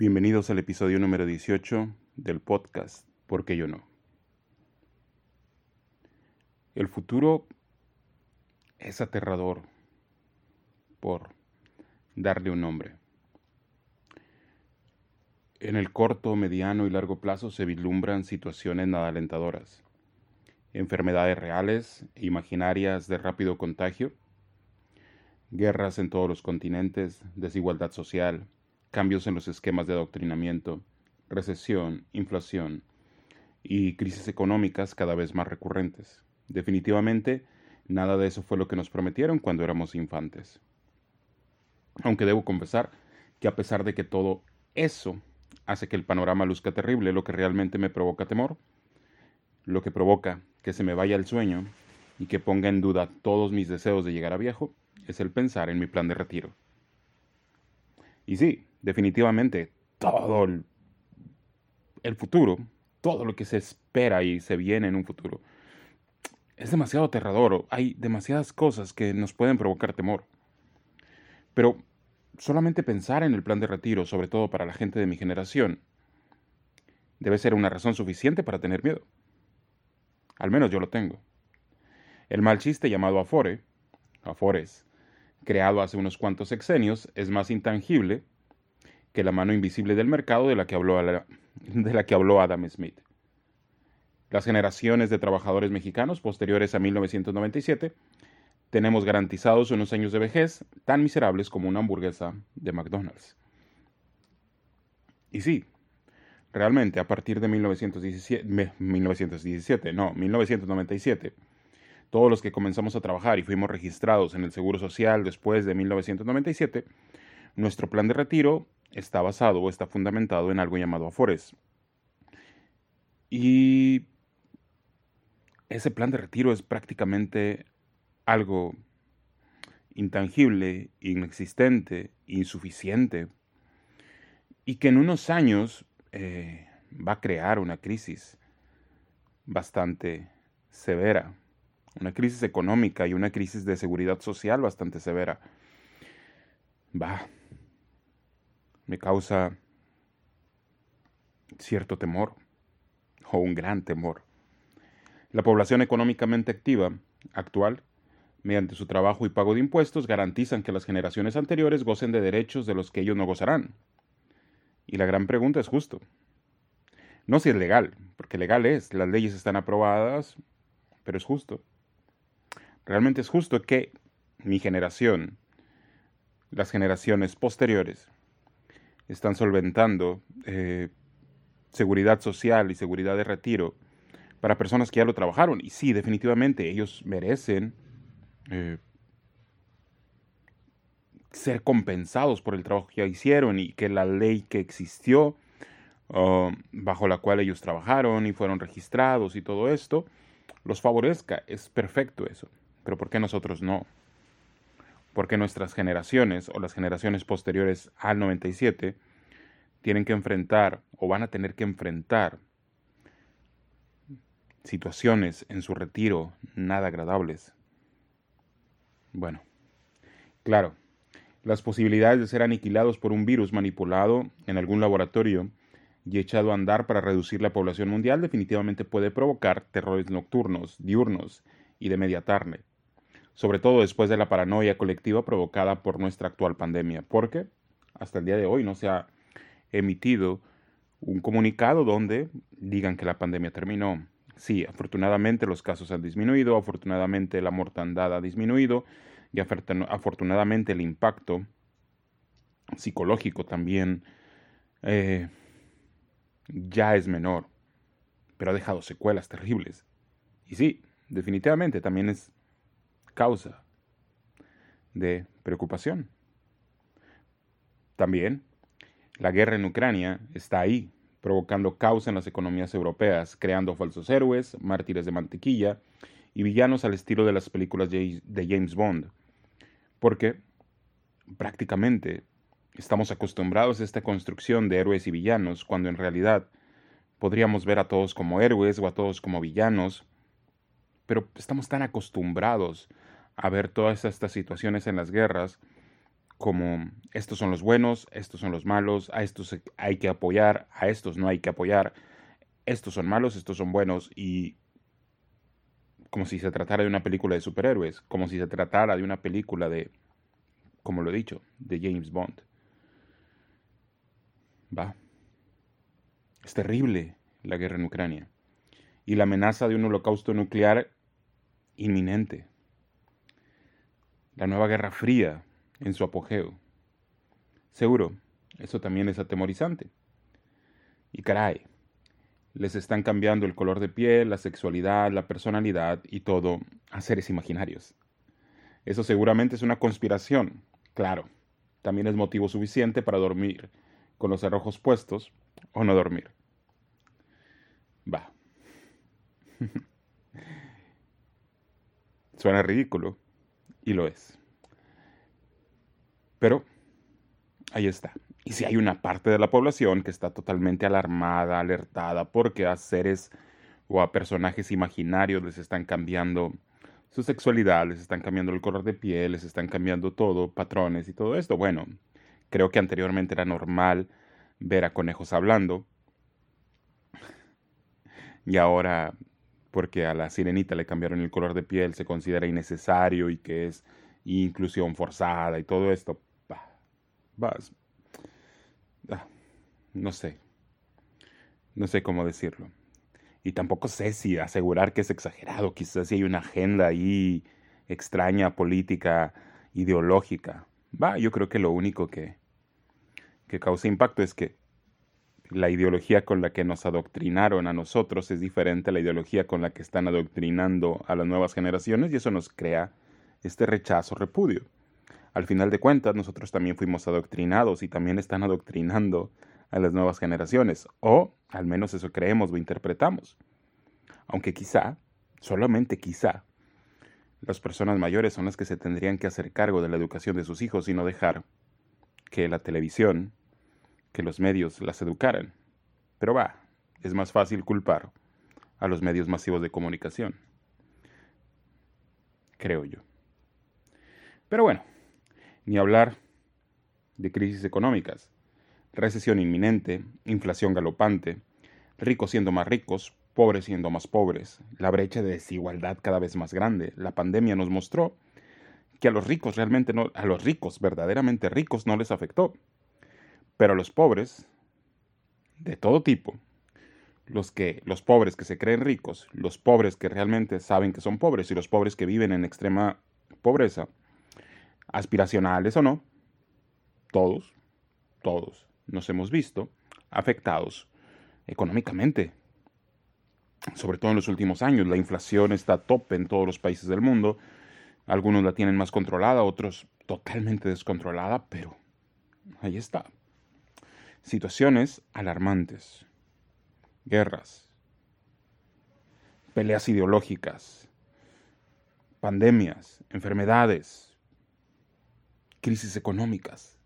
Bienvenidos al episodio número 18 del podcast ¿Por qué yo no? El futuro es aterrador por darle un nombre. En el corto, mediano y largo plazo se vislumbran situaciones nada alentadoras. Enfermedades reales e imaginarias de rápido contagio, guerras en todos los continentes, desigualdad social, cambios en los esquemas de adoctrinamiento, recesión, inflación y crisis económicas cada vez más recurrentes. Definitivamente, nada de eso fue lo que nos prometieron cuando éramos infantes. Aunque debo confesar que a pesar de que todo eso hace que el panorama luzca terrible, lo que realmente me provoca temor, lo que provoca que se me vaya el sueño y que ponga en duda todos mis deseos de llegar a viejo, es el pensar en mi plan de retiro. Y sí, definitivamente, todo el, futuro, todo lo que se espera y se viene en un futuro, es demasiado aterrador. Hay demasiadas cosas que nos pueden provocar temor. Pero solamente pensar en el plan de retiro, sobre todo para la gente de mi generación, debe ser una razón suficiente para tener miedo. Al menos yo lo tengo. El mal chiste llamado Afore, Afores, creado hace unos cuantos sexenios, es más intangible que la mano invisible del mercado de la que habló, de la que habló Adam Smith. Las generaciones de trabajadores mexicanos posteriores a 1997 tenemos garantizados unos años de vejez tan miserables como una hamburguesa de McDonald's. Y sí, realmente a partir de 1917, 1917, no, 1997, todos los que comenzamos a trabajar y fuimos registrados en el Seguro Social después de 1997, nuestro plan de retiro está basado o está fundamentado en algo llamado Afores. Y ese plan de retiro es prácticamente algo intangible, inexistente, insuficiente, y que en unos años eh, va a crear una crisis bastante severa, una crisis económica y una crisis de seguridad social bastante severa. Va, me causa cierto temor o un gran temor. La población económicamente activa actual, mediante su trabajo y pago de impuestos, garantizan que las generaciones anteriores gocen de derechos de los que ellos no gozarán. Y la gran pregunta es justo. No si es legal, porque legal es, las leyes están aprobadas, pero es justo. Realmente es justo que mi generación, las generaciones posteriores, están solventando eh, seguridad social y seguridad de retiro para personas que ya lo trabajaron. Y sí, definitivamente, ellos merecen eh, ser compensados por el trabajo que ya hicieron y que la ley que existió, uh, bajo la cual ellos trabajaron y fueron registrados y todo esto, los favorezca. Es perfecto eso. Pero ¿por qué nosotros no? Porque nuestras generaciones o las generaciones posteriores al 97 tienen que enfrentar o van a tener que enfrentar situaciones en su retiro nada agradables. Bueno, claro, las posibilidades de ser aniquilados por un virus manipulado en algún laboratorio y echado a andar para reducir la población mundial definitivamente puede provocar terrores nocturnos, diurnos y de media tarde, sobre todo después de la paranoia colectiva provocada por nuestra actual pandemia, porque hasta el día de hoy no se ha emitido un comunicado donde digan que la pandemia terminó. Sí, afortunadamente los casos han disminuido, afortunadamente la mortandad ha disminuido y afortunadamente el impacto psicológico también eh, ya es menor, pero ha dejado secuelas terribles. Y sí, definitivamente también es causa de preocupación. También la guerra en Ucrania está ahí, provocando caos en las economías europeas, creando falsos héroes, mártires de mantequilla y villanos al estilo de las películas de James Bond. Porque prácticamente estamos acostumbrados a esta construcción de héroes y villanos, cuando en realidad podríamos ver a todos como héroes o a todos como villanos, pero estamos tan acostumbrados a ver todas estas situaciones en las guerras como estos son los buenos, estos son los malos, a estos hay que apoyar, a estos no hay que apoyar, estos son malos, estos son buenos y como si se tratara de una película de superhéroes, como si se tratara de una película de, como lo he dicho, de James Bond. Va. Es terrible la guerra en Ucrania y la amenaza de un holocausto nuclear inminente. La nueva Guerra Fría en su apogeo. Seguro, eso también es atemorizante. Y caray, les están cambiando el color de piel, la sexualidad, la personalidad y todo a seres imaginarios. Eso seguramente es una conspiración, claro. También es motivo suficiente para dormir con los arrojos puestos o no dormir. Va. Suena ridículo, y lo es. Pero ahí está. Y si hay una parte de la población que está totalmente alarmada, alertada, porque a seres o a personajes imaginarios les están cambiando su sexualidad, les están cambiando el color de piel, les están cambiando todo, patrones y todo esto. Bueno, creo que anteriormente era normal ver a conejos hablando. Y ahora, porque a la sirenita le cambiaron el color de piel, se considera innecesario y que es inclusión forzada y todo esto vas, ah, no sé, no sé cómo decirlo. Y tampoco sé si asegurar que es exagerado, quizás si hay una agenda ahí extraña, política, ideológica. Va, yo creo que lo único que, que causa impacto es que la ideología con la que nos adoctrinaron a nosotros es diferente a la ideología con la que están adoctrinando a las nuevas generaciones y eso nos crea este rechazo, repudio al final de cuentas nosotros también fuimos adoctrinados y también están adoctrinando a las nuevas generaciones, o al menos eso creemos o interpretamos. Aunque quizá, solamente quizá, las personas mayores son las que se tendrían que hacer cargo de la educación de sus hijos y no dejar que la televisión, que los medios las educaran. Pero va, es más fácil culpar a los medios masivos de comunicación. Creo yo. Pero bueno, ni hablar de crisis económicas, recesión inminente, inflación galopante, ricos siendo más ricos, pobres siendo más pobres, la brecha de desigualdad cada vez más grande. La pandemia nos mostró que a los ricos realmente no, a los ricos, verdaderamente ricos, no les afectó. Pero los pobres, de todo tipo, los que, los pobres que se creen ricos, los pobres que realmente saben que son pobres y los pobres que viven en extrema pobreza, aspiracionales o no, todos, todos nos hemos visto afectados económicamente. Sobre todo en los últimos años, la inflación está a tope en todos los países del mundo. Algunos la tienen más controlada, otros totalmente descontrolada, pero ahí está. Situaciones alarmantes. Guerras. Peleas ideológicas. Pandemias. Enfermedades crisis económicas,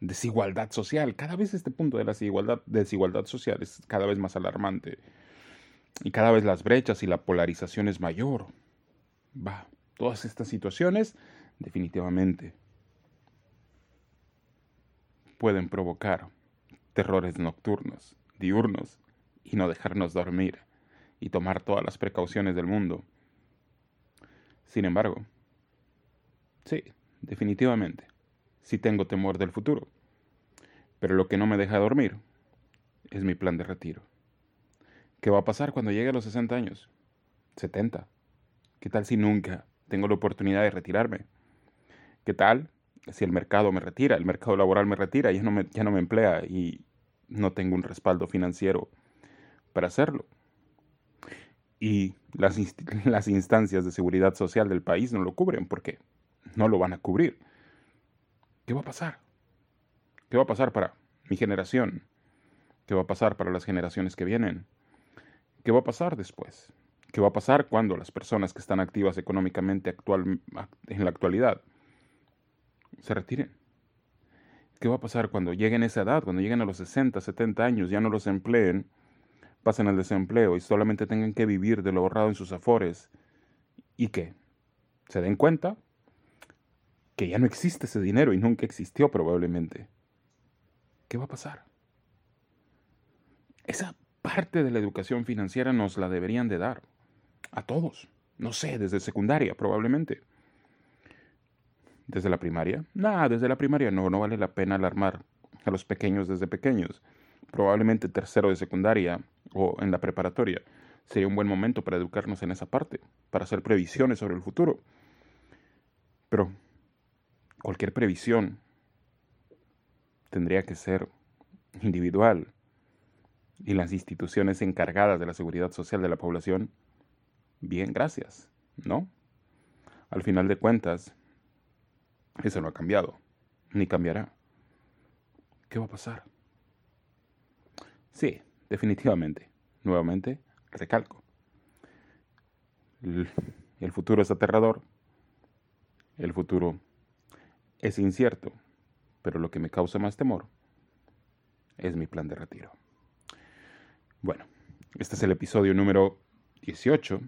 desigualdad social. Cada vez este punto de la desigualdad, desigualdad social es cada vez más alarmante. Y cada vez las brechas y la polarización es mayor. Va, todas estas situaciones definitivamente pueden provocar terrores nocturnos, diurnos, y no dejarnos dormir y tomar todas las precauciones del mundo. Sin embargo, sí, definitivamente, si tengo temor del futuro. Pero lo que no me deja dormir es mi plan de retiro. ¿Qué va a pasar cuando llegue a los 60 años? 70. ¿Qué tal si nunca tengo la oportunidad de retirarme? ¿Qué tal si el mercado me retira, el mercado laboral me retira, ya no me, ya no me emplea y no tengo un respaldo financiero para hacerlo? Y las, las instancias de seguridad social del país no lo cubren porque no lo van a cubrir. ¿Qué va a pasar? ¿Qué va a pasar para mi generación? ¿Qué va a pasar para las generaciones que vienen? ¿Qué va a pasar después? ¿Qué va a pasar cuando las personas que están activas económicamente actual, en la actualidad se retiren? ¿Qué va a pasar cuando lleguen a esa edad, cuando lleguen a los 60, 70 años, ya no los empleen, pasen al desempleo y solamente tengan que vivir de lo ahorrado en sus afores? ¿Y qué? ¿Se den cuenta que ya no existe ese dinero y nunca existió probablemente. ¿Qué va a pasar? Esa parte de la educación financiera nos la deberían de dar a todos. No sé, desde secundaria probablemente. ¿Desde la primaria? Nada, desde la primaria no, no vale la pena alarmar a los pequeños desde pequeños. Probablemente tercero de secundaria o en la preparatoria. Sería un buen momento para educarnos en esa parte, para hacer previsiones sobre el futuro. Pero cualquier previsión tendría que ser individual y las instituciones encargadas de la seguridad social de la población, bien, gracias, ¿no? Al final de cuentas, eso no ha cambiado, ni cambiará. ¿Qué va a pasar? Sí, definitivamente. Nuevamente, recalco. El, futuro es aterrador. El futuro es incierto. Pero lo que me causa más temor es mi plan de retiro. Bueno, este es el episodio número 18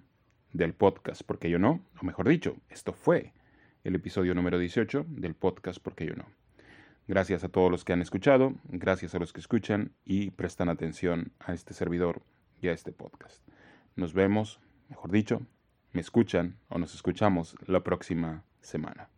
del podcast Porque yo no, o mejor dicho, esto fue el episodio número 18 del podcast Porque yo no. Gracias a todos los que han escuchado, gracias a los que escuchan y prestan atención a este servidor y a este podcast. Nos vemos, mejor dicho, me escuchan o nos escuchamos la próxima semana.